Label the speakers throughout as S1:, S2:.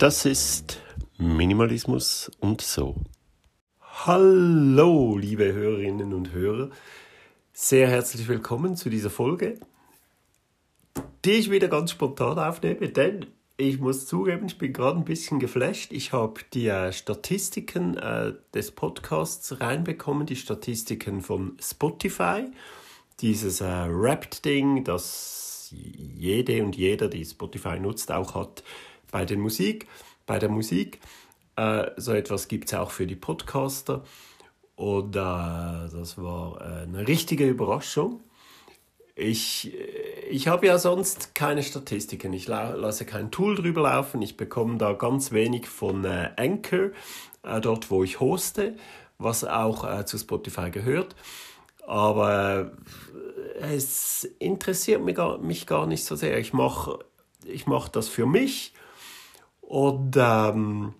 S1: Das ist Minimalismus und so. Hallo, liebe Hörerinnen und Hörer. Sehr herzlich willkommen zu dieser Folge, die ich wieder ganz spontan aufnehme, denn ich muss zugeben, ich bin gerade ein bisschen geflasht. Ich habe die äh, Statistiken äh, des Podcasts reinbekommen, die Statistiken von Spotify. Dieses äh, Wrapped-Ding, das jede und jeder, die Spotify nutzt, auch hat bei, den Musik, bei der Musik. Äh, so etwas gibt es auch für die Podcaster. Und äh, das war äh, eine richtige Überraschung. Ich, ich habe ja sonst keine Statistiken. Ich lasse kein Tool drüber laufen. Ich bekomme da ganz wenig von äh, Anchor, äh, dort wo ich hoste, was auch äh, zu Spotify gehört. Aber äh, es interessiert mich gar, mich gar nicht so sehr. Ich mache ich mach das für mich und ähm,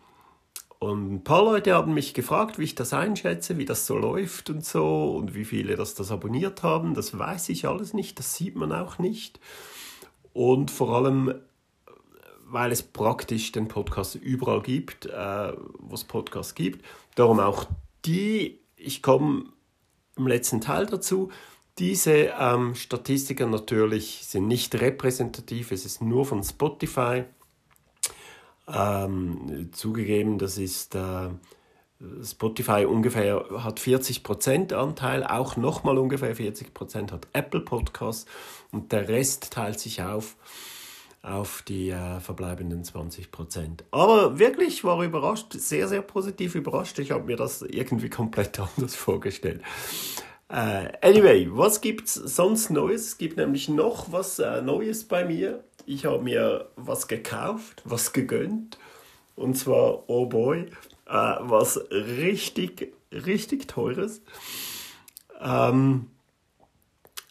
S1: und ein paar Leute haben mich gefragt, wie ich das einschätze, wie das so läuft und so und wie viele das, das abonniert haben. Das weiß ich alles nicht, das sieht man auch nicht. Und vor allem, weil es praktisch den Podcast überall gibt, äh, wo es Podcasts gibt. Darum auch die, ich komme im letzten Teil dazu, diese ähm, Statistiken natürlich sind nicht repräsentativ, es ist nur von Spotify ähm, zugegeben, das ist äh, Spotify ungefähr hat 40% Anteil, auch nochmal ungefähr 40% hat Apple Podcasts und der Rest teilt sich auf auf die äh, verbleibenden 20%. Aber wirklich war überrascht, sehr, sehr positiv überrascht. Ich habe mir das irgendwie komplett anders vorgestellt. Äh, anyway, was gibt es sonst Neues? Es gibt nämlich noch was äh, Neues bei mir ich habe mir was gekauft, was gegönnt. Und zwar, oh boy, äh, was richtig, richtig teures. Ähm,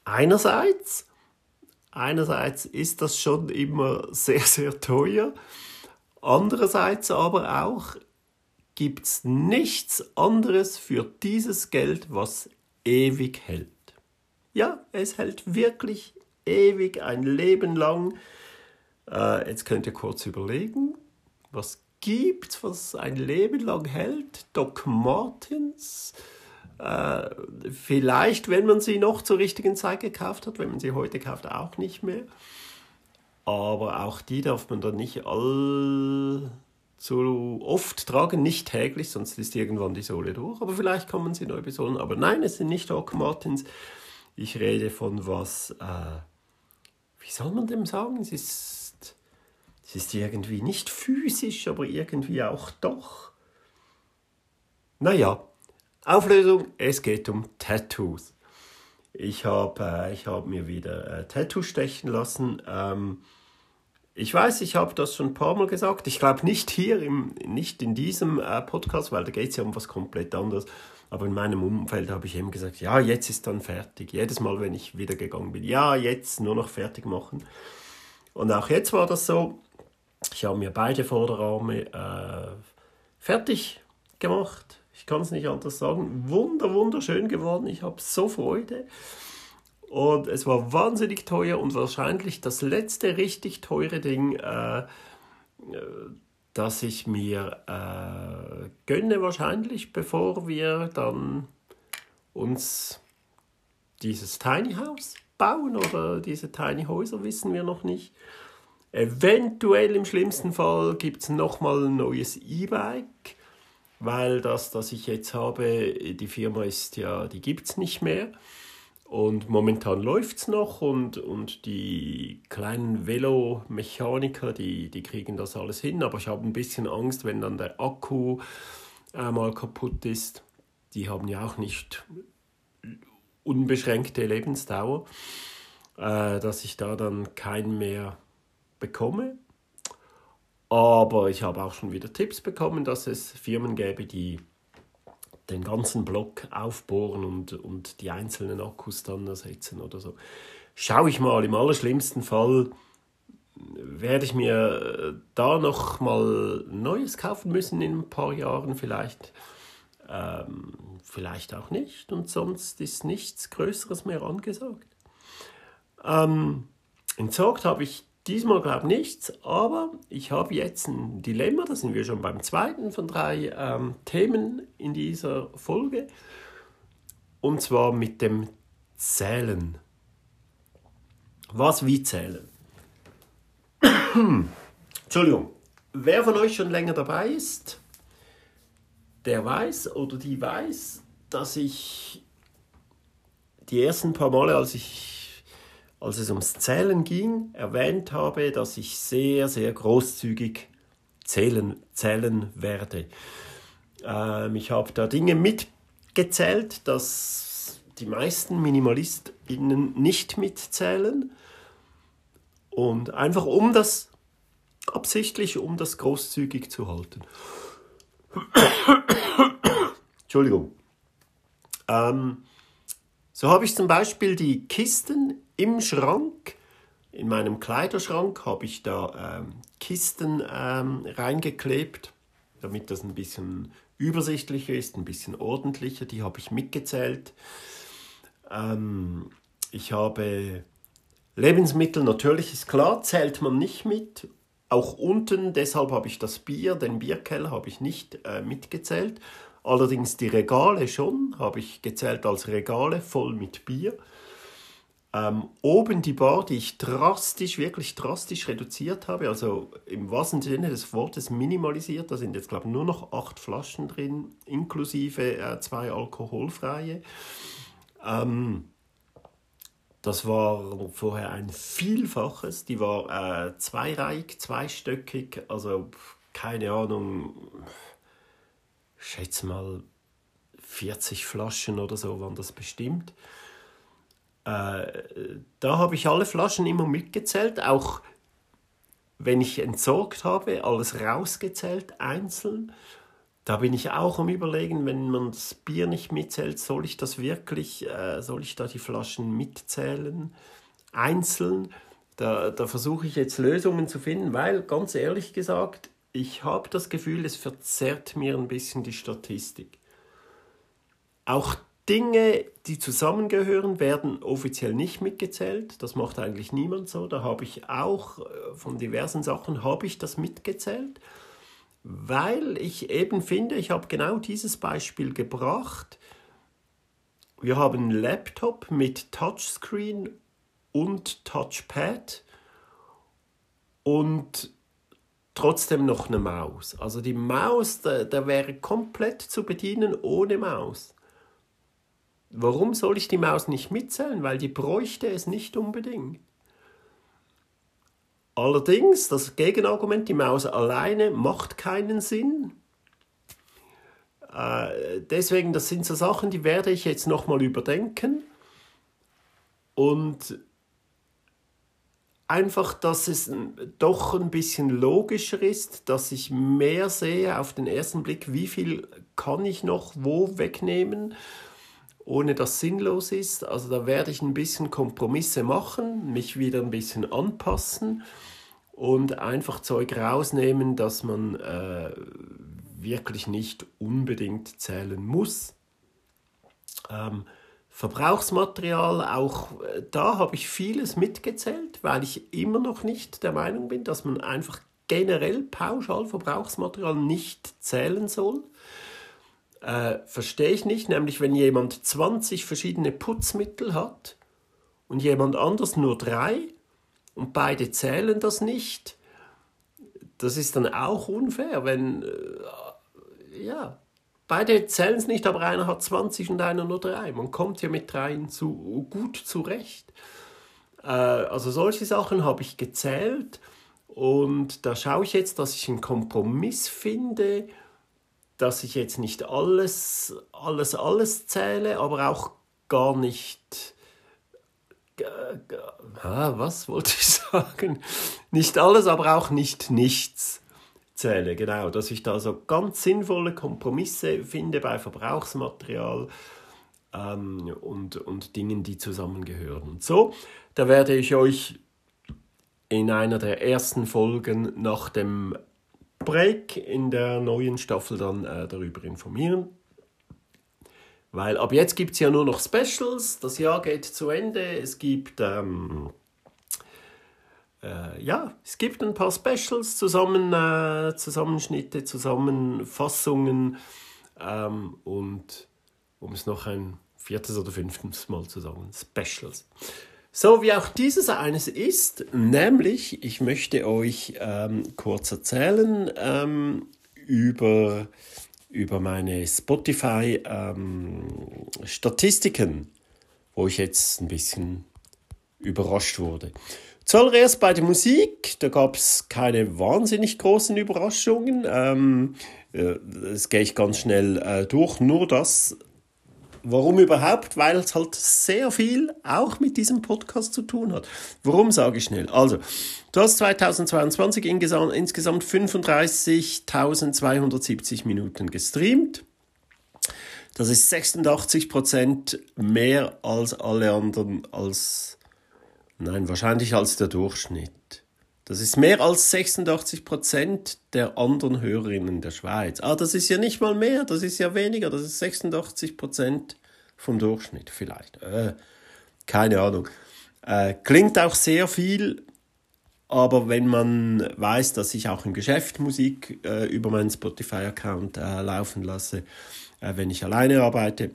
S1: einerseits, einerseits ist das schon immer sehr, sehr teuer. Andererseits aber auch gibt es nichts anderes für dieses Geld, was ewig hält. Ja, es hält wirklich ewig, ein Leben lang. Äh, jetzt könnt ihr kurz überlegen, was gibt was ein Leben lang hält? Doc Martens. Äh, vielleicht, wenn man sie noch zur richtigen Zeit gekauft hat, wenn man sie heute kauft, auch nicht mehr. Aber auch die darf man dann nicht allzu oft tragen, nicht täglich, sonst ist irgendwann die Sohle durch. Aber vielleicht kann man sie neu besohlen. Aber nein, es sind nicht Doc Martens. Ich rede von was, äh, wie soll man dem sagen? Es ist es ist irgendwie nicht physisch, aber irgendwie auch doch. Naja, Auflösung, es geht um Tattoos. Ich habe äh, hab mir wieder äh, Tattoo stechen lassen. Ähm, ich weiß, ich habe das schon ein paar Mal gesagt. Ich glaube nicht hier, im, nicht in diesem äh, Podcast, weil da geht es ja um was komplett anderes. Aber in meinem Umfeld habe ich eben gesagt, ja, jetzt ist dann fertig. Jedes Mal, wenn ich wieder gegangen bin, ja, jetzt nur noch fertig machen. Und auch jetzt war das so. Ich habe mir beide Vorderarme äh, fertig gemacht. Ich kann es nicht anders sagen. Wunder, wunderschön geworden. Ich habe so Freude. Und es war wahnsinnig teuer und wahrscheinlich das letzte richtig teure Ding, äh, äh das ich mir äh, gönne, wahrscheinlich, bevor wir dann uns dieses Tiny House bauen oder diese Tiny Häuser, wissen wir noch nicht. Eventuell im schlimmsten Fall gibt es nochmal ein neues E-Bike, weil das, das ich jetzt habe, die Firma ist ja, die gibt es nicht mehr. Und momentan läuft es noch und, und die kleinen Velomechaniker, die, die kriegen das alles hin. Aber ich habe ein bisschen Angst, wenn dann der Akku äh, mal kaputt ist. Die haben ja auch nicht unbeschränkte Lebensdauer, äh, dass ich da dann keinen mehr bekomme. Aber ich habe auch schon wieder Tipps bekommen, dass es Firmen gäbe, die den ganzen Block aufbohren und, und die einzelnen Akkus dann ersetzen oder so. Schaue ich mal, im allerschlimmsten Fall werde ich mir da noch mal Neues kaufen müssen in ein paar Jahren vielleicht. Ähm, vielleicht auch nicht und sonst ist nichts Größeres mehr angesagt. Ähm, entsorgt habe ich diesmal glaube ich nichts, aber ich habe jetzt ein Dilemma, da sind wir schon beim zweiten von drei ähm, Themen in dieser Folge, und zwar mit dem Zählen. Was wie zählen? Entschuldigung. Wer von euch schon länger dabei ist, der weiß oder die weiß, dass ich die ersten paar Male, als ich als es ums Zählen ging, erwähnt habe, dass ich sehr, sehr großzügig zählen, zählen werde. Ähm, ich habe da Dinge mitgezählt, dass die meisten MinimalistInnen nicht mitzählen. Und einfach um das, absichtlich, um das großzügig zu halten. Entschuldigung. Ähm, so habe ich zum Beispiel die Kisten im Schrank. In meinem Kleiderschrank habe ich da ähm, Kisten ähm, reingeklebt, damit das ein bisschen übersichtlicher ist, ein bisschen ordentlicher. Die habe ich mitgezählt. Ähm, ich habe Lebensmittel, natürlich ist klar, zählt man nicht mit. Auch unten, deshalb habe ich das Bier, den Bierkeller habe ich nicht äh, mitgezählt. Allerdings die Regale schon, habe ich gezählt als Regale voll mit Bier. Ähm, oben die Bar, die ich drastisch, wirklich drastisch reduziert habe, also im wahrsten Sinne des Wortes minimalisiert. Da sind jetzt, glaube ich, nur noch acht Flaschen drin, inklusive äh, zwei alkoholfreie. Ähm, das war vorher ein Vielfaches. Die war äh, zweireihig, zweistöckig, also keine Ahnung, ich schätze mal 40 Flaschen oder so waren das bestimmt. Äh, da habe ich alle Flaschen immer mitgezählt, auch wenn ich entsorgt habe, alles rausgezählt, einzeln. Da bin ich auch am Überlegen, wenn man das Bier nicht mitzählt, soll ich das wirklich, äh, soll ich da die Flaschen mitzählen, einzeln? Da, da versuche ich jetzt Lösungen zu finden, weil ganz ehrlich gesagt, ich habe das Gefühl, es verzerrt mir ein bisschen die Statistik. Auch Dinge, die zusammengehören, werden offiziell nicht mitgezählt. Das macht eigentlich niemand so. Da habe ich auch äh, von diversen Sachen habe ich das mitgezählt weil ich eben finde, ich habe genau dieses Beispiel gebracht. Wir haben einen Laptop mit Touchscreen und Touchpad und trotzdem noch eine Maus. Also die Maus, da, da wäre komplett zu bedienen ohne Maus. Warum soll ich die Maus nicht mitzählen? Weil die bräuchte es nicht unbedingt. Allerdings, das Gegenargument, die Maus alleine macht keinen Sinn. Äh, deswegen, das sind so Sachen, die werde ich jetzt nochmal überdenken. Und einfach, dass es doch ein bisschen logischer ist, dass ich mehr sehe auf den ersten Blick, wie viel kann ich noch wo wegnehmen, ohne dass sinnlos ist. Also da werde ich ein bisschen Kompromisse machen, mich wieder ein bisschen anpassen und einfach Zeug rausnehmen, dass man äh, wirklich nicht unbedingt zählen muss. Ähm, Verbrauchsmaterial, auch äh, da habe ich vieles mitgezählt, weil ich immer noch nicht der Meinung bin, dass man einfach generell pauschal Verbrauchsmaterial nicht zählen soll. Äh, verstehe ich nicht, nämlich wenn jemand 20 verschiedene Putzmittel hat und jemand anders nur drei, und beide zählen das nicht, das ist dann auch unfair, wenn, äh, ja, beide zählen es nicht, aber einer hat 20 und einer nur drei. Man kommt ja mit dreien zu, gut zurecht. Äh, also solche Sachen habe ich gezählt und da schaue ich jetzt, dass ich einen Kompromiss finde, dass ich jetzt nicht alles, alles, alles zähle, aber auch gar nicht ah, was wollte ich sagen? Nicht alles, aber auch nicht nichts zähle. Genau, dass ich da so ganz sinnvolle Kompromisse finde bei Verbrauchsmaterial ähm, und, und Dingen, die zusammengehören. Und so, da werde ich euch in einer der ersten Folgen nach dem Break in der neuen Staffel dann äh, darüber informieren. Weil ab jetzt gibt es ja nur noch Specials, das Jahr geht zu Ende, es gibt ähm, äh, ja, es gibt ein paar Specials, zusammen, äh, Zusammenschnitte, Zusammenfassungen ähm, und um es noch ein viertes oder fünftes Mal zu sagen, Specials. So wie auch dieses eines ist, nämlich ich möchte euch ähm, kurz erzählen ähm, über, über meine Spotify-Statistiken, ähm, wo ich jetzt ein bisschen überrascht wurde. Zuallererst bei der Musik, da gab es keine wahnsinnig großen Überraschungen. Das gehe ich ganz schnell äh, durch. Nur das, warum überhaupt? Weil es halt sehr viel auch mit diesem Podcast zu tun hat. Warum sage ich schnell? Also, du hast 2022 insgesamt, insgesamt 35.270 Minuten gestreamt. Das ist 86% mehr als alle anderen als Nein, wahrscheinlich als der Durchschnitt. Das ist mehr als 86 Prozent der anderen Hörerinnen der Schweiz. Ah, das ist ja nicht mal mehr, das ist ja weniger, das ist 86 Prozent vom Durchschnitt vielleicht. Äh, keine Ahnung. Äh, klingt auch sehr viel, aber wenn man weiß, dass ich auch im Geschäft Musik äh, über meinen Spotify-Account äh, laufen lasse, äh, wenn ich alleine arbeite,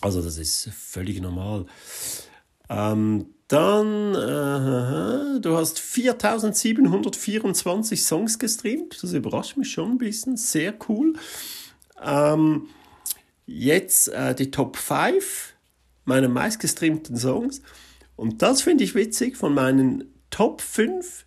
S1: also das ist völlig normal. Ähm, dann, äh, du hast 4724 Songs gestreamt. Das überrascht mich schon ein bisschen. Sehr cool. Ähm, jetzt äh, die Top 5 meiner meistgestreamten Songs. Und das finde ich witzig. Von meinen Top 5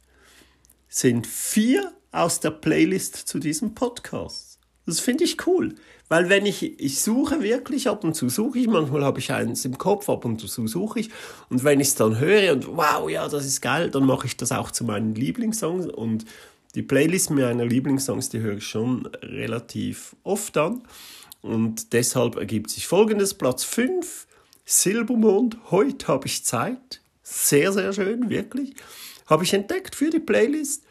S1: sind vier aus der Playlist zu diesem Podcast. Das finde ich cool. Weil wenn ich, ich suche wirklich, ab und zu suche ich, manchmal habe ich eins im Kopf, ab und zu suche ich. Und wenn ich es dann höre und wow, ja, das ist geil, dann mache ich das auch zu meinen Lieblingssongs. Und die Playlist meiner Lieblingssongs, die höre ich schon relativ oft an. Und deshalb ergibt sich folgendes: Platz 5, Silbermond, heute habe ich Zeit. Sehr, sehr schön, wirklich. Habe ich entdeckt für die Playlist.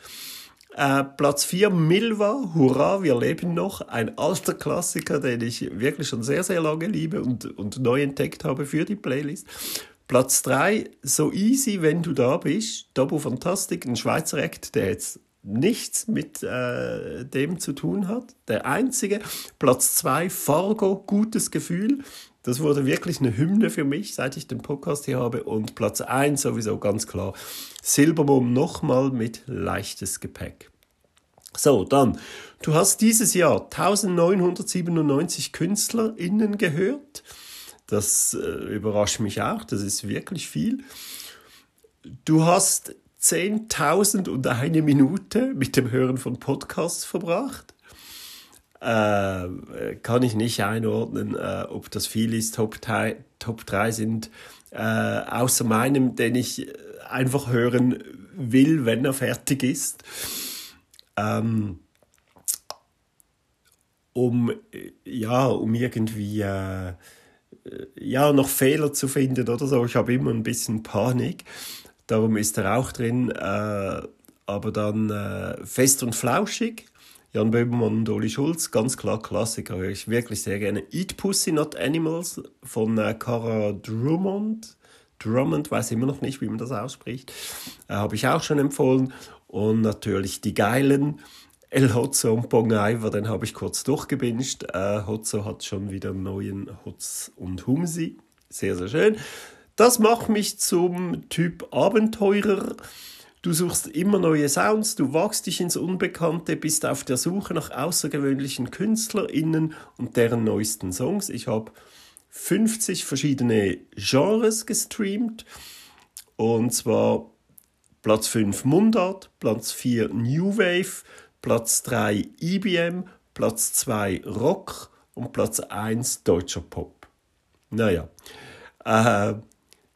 S1: Äh, Platz 4 Milva, Hurra, wir leben noch. Ein alter Klassiker, den ich wirklich schon sehr, sehr lange liebe und, und neu entdeckt habe für die Playlist. Platz 3 So Easy, wenn du da bist. Double Fantastic, ein Schweizer Act, der jetzt nichts mit äh, dem zu tun hat. Der einzige. Platz 2 Fargo, gutes Gefühl. Das wurde wirklich eine Hymne für mich, seit ich den Podcast hier habe. Und Platz 1 sowieso ganz klar. Silbermum nochmal mit leichtes Gepäck. So, dann, du hast dieses Jahr 1997 KünstlerInnen gehört. Das äh, überrascht mich auch, das ist wirklich viel. Du hast 10.000 und eine Minute mit dem Hören von Podcasts verbracht äh, kann ich nicht einordnen, äh, ob das viel ist. Top 3, Top 3 sind äh, außer meinem, den ich einfach hören will, wenn er fertig ist. Ähm, um, ja, um irgendwie äh, ja, noch Fehler zu finden oder so. Ich habe immer ein bisschen Panik. Darum ist er auch drin. Äh, aber dann äh, fest und flauschig Jan Böhmermann und Oli Schulz, ganz klar Klassiker, höre ich wirklich sehr gerne. Eat Pussy Not Animals von äh, Cara Drummond. Drummond, weiß immer noch nicht, wie man das ausspricht. Äh, Habe ich auch schon empfohlen. Und natürlich die geilen El Hotzo und Bong Iver, den habe ich kurz durchgebinscht. Äh, Hotzo hat schon wieder einen neuen Hotz und Humsi. Sehr, sehr schön. Das macht mich zum Typ Abenteurer. Du suchst immer neue Sounds, du wagst dich ins Unbekannte, bist auf der Suche nach außergewöhnlichen KünstlerInnen und deren neuesten Songs. Ich habe 50 verschiedene Genres gestreamt. Und zwar Platz 5 Mundart, Platz 4 New Wave, Platz 3 IBM, Platz 2 Rock und Platz 1 deutscher Pop. Naja. Äh,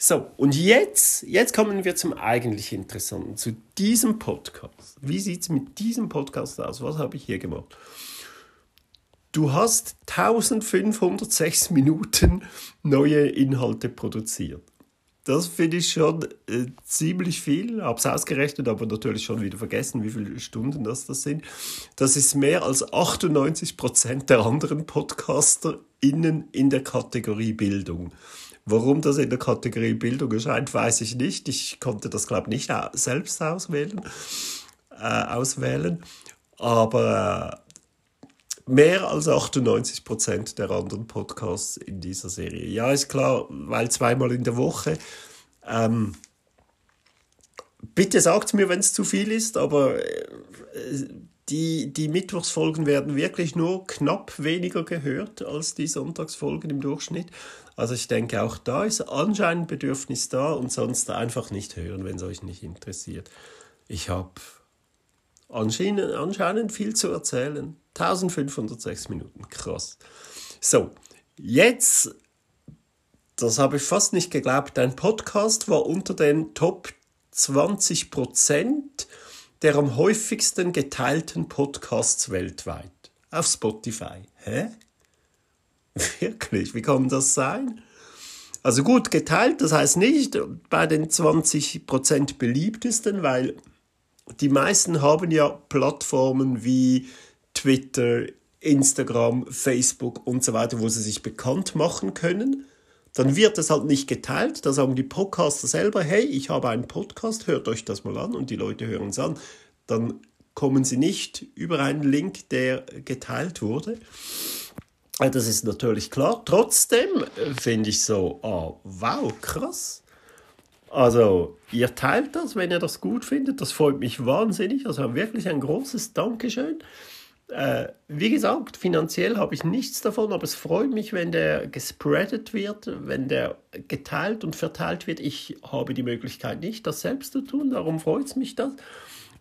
S1: so, und jetzt, jetzt kommen wir zum eigentlich Interessanten, zu diesem Podcast. Wie sieht es mit diesem Podcast aus? Was habe ich hier gemacht? Du hast 1506 Minuten neue Inhalte produziert. das finde ich schon äh, ziemlich viel. Habe es ausgerechnet, aber natürlich schon wieder vergessen, wie viele Stunden das, das sind. Das ist mehr als 98 Prozent der anderen PodcasterInnen in der Kategorie Bildung. Warum das in der Kategorie Bildung erscheint, weiß ich nicht. Ich konnte das, glaube ich, nicht selbst auswählen. Äh, auswählen. Aber äh, mehr als 98 Prozent der anderen Podcasts in dieser Serie. Ja, ist klar, weil zweimal in der Woche. Ähm, bitte sagt mir, wenn es zu viel ist, aber äh, die, die Mittwochsfolgen werden wirklich nur knapp weniger gehört als die Sonntagsfolgen im Durchschnitt. Also ich denke, auch da ist anscheinend Bedürfnis da und sonst einfach nicht hören, wenn es euch nicht interessiert. Ich habe anscheinend, anscheinend viel zu erzählen. 1506 Minuten, krass. So, jetzt, das habe ich fast nicht geglaubt, dein Podcast war unter den Top 20 Prozent der am häufigsten geteilten Podcasts weltweit auf Spotify. Hä? Wirklich? Wie kann das sein? Also gut geteilt, das heißt nicht bei den 20% beliebtesten, weil die meisten haben ja Plattformen wie Twitter, Instagram, Facebook und so weiter, wo sie sich bekannt machen können. Dann wird es halt nicht geteilt. Da sagen die Podcaster selber, hey, ich habe einen Podcast, hört euch das mal an und die Leute hören es an. Dann kommen sie nicht über einen Link, der geteilt wurde. Das ist natürlich klar. Trotzdem äh, finde ich so, oh, wow, krass. Also, ihr teilt das, wenn ihr das gut findet. Das freut mich wahnsinnig. Also wirklich ein großes Dankeschön. Äh, wie gesagt, finanziell habe ich nichts davon, aber es freut mich, wenn der gespreadet wird, wenn der geteilt und verteilt wird. Ich habe die Möglichkeit nicht, das selbst zu tun, darum freut es mich das.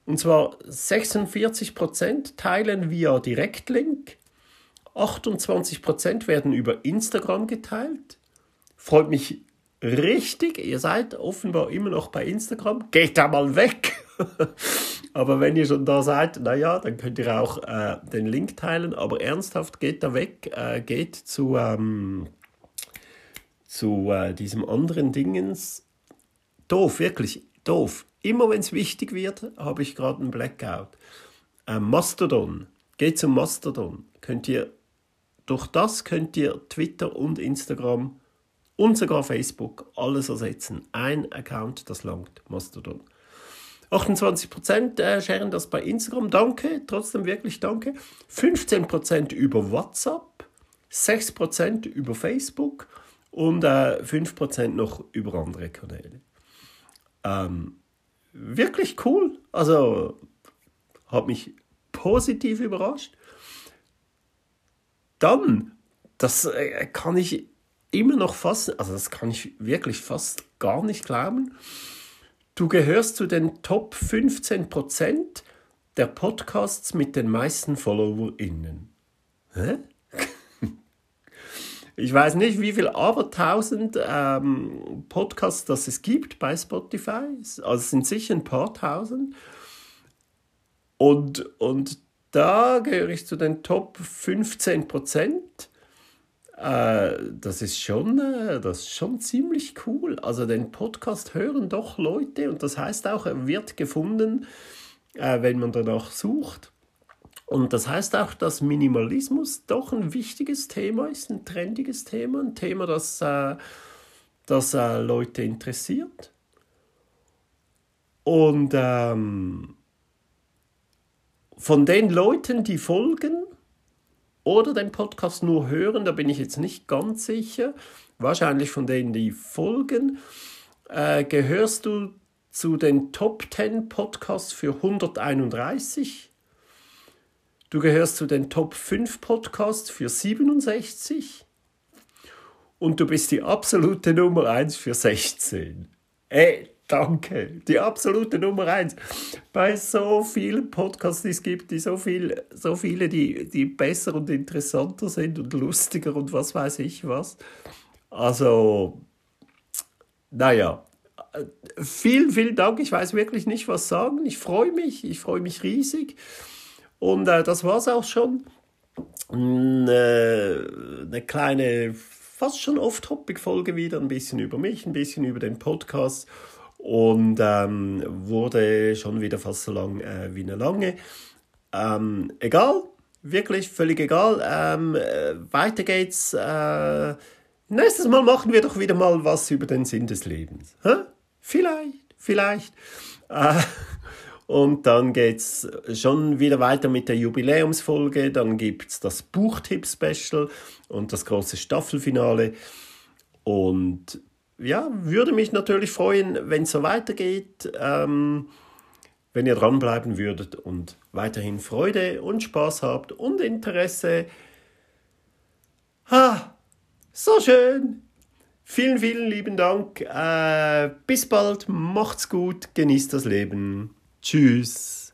S1: Und zwar 46% teilen via Direktlink, 28% werden über Instagram geteilt. Freut mich richtig. Ihr seid offenbar immer noch bei Instagram. Geht da mal weg. Aber wenn ihr schon da seid, naja, dann könnt ihr auch äh, den Link teilen. Aber ernsthaft, geht da weg. Äh, geht zu, ähm, zu äh, diesem anderen Dingens. Doof, wirklich doof. Immer wenn es wichtig wird, habe ich gerade einen Blackout. Ähm, Mastodon. Geht zum Mastodon. Könnt ihr durch das könnt ihr Twitter und Instagram und sogar Facebook alles ersetzen. Ein Account, das langt, Mastodon. 28% äh, sharen das bei Instagram, danke, trotzdem wirklich danke. 15% über WhatsApp, 6% über Facebook und äh, 5% noch über andere Kanäle. Ähm, wirklich cool, also hat mich positiv überrascht. Dann, das äh, kann ich immer noch fast, also das kann ich wirklich fast gar nicht glauben. Du gehörst zu den Top 15% der Podcasts mit den meisten FollowerInnen. Hä? Ich weiß nicht, wie viel aber tausend ähm, Podcasts das es gibt bei Spotify. Also es sind sicher ein paar tausend. Und, und da gehöre ich zu den Top 15 Prozent. Äh, das, ist schon, äh, das ist schon ziemlich cool. Also den Podcast hören doch Leute und das heißt auch, er wird gefunden, äh, wenn man danach sucht. Und das heißt auch, dass Minimalismus doch ein wichtiges Thema ist, ein trendiges Thema, ein Thema, das, äh, das äh, Leute interessiert. Und ähm, von den Leuten, die folgen oder den Podcast nur hören, da bin ich jetzt nicht ganz sicher, wahrscheinlich von denen, die folgen, äh, gehörst du zu den Top 10 Podcasts für 131. Du gehörst zu den Top 5 Podcasts für 67. Und du bist die absolute Nummer 1 für 16. Ey, Danke, die absolute Nummer eins. Bei so vielen Podcasts, die es gibt, die so, viel, so viele, die, die besser und interessanter sind und lustiger und was weiß ich was. Also, naja, vielen, vielen Dank. Ich weiß wirklich nicht, was sagen. Ich freue mich, ich freue mich riesig. Und äh, das war es auch schon. Eine, eine kleine fast schon off-topic-Folge wieder, ein bisschen über mich, ein bisschen über den Podcast und ähm, wurde schon wieder fast so lang äh, wie eine lange. Ähm, egal, wirklich völlig egal. Ähm, äh, weiter geht's. Äh, nächstes Mal machen wir doch wieder mal was über den Sinn des Lebens. Hä? Vielleicht, vielleicht. Äh, und dann geht's schon wieder weiter mit der Jubiläumsfolge. Dann gibt's das Buchtipp-Special und das große Staffelfinale. Und ja, würde mich natürlich freuen, wenn es so weitergeht. Ähm, wenn ihr dranbleiben würdet und weiterhin Freude und Spaß habt und Interesse. Ha, so schön. Vielen, vielen lieben Dank. Äh, bis bald. Macht's gut. Genießt das Leben. Tschüss.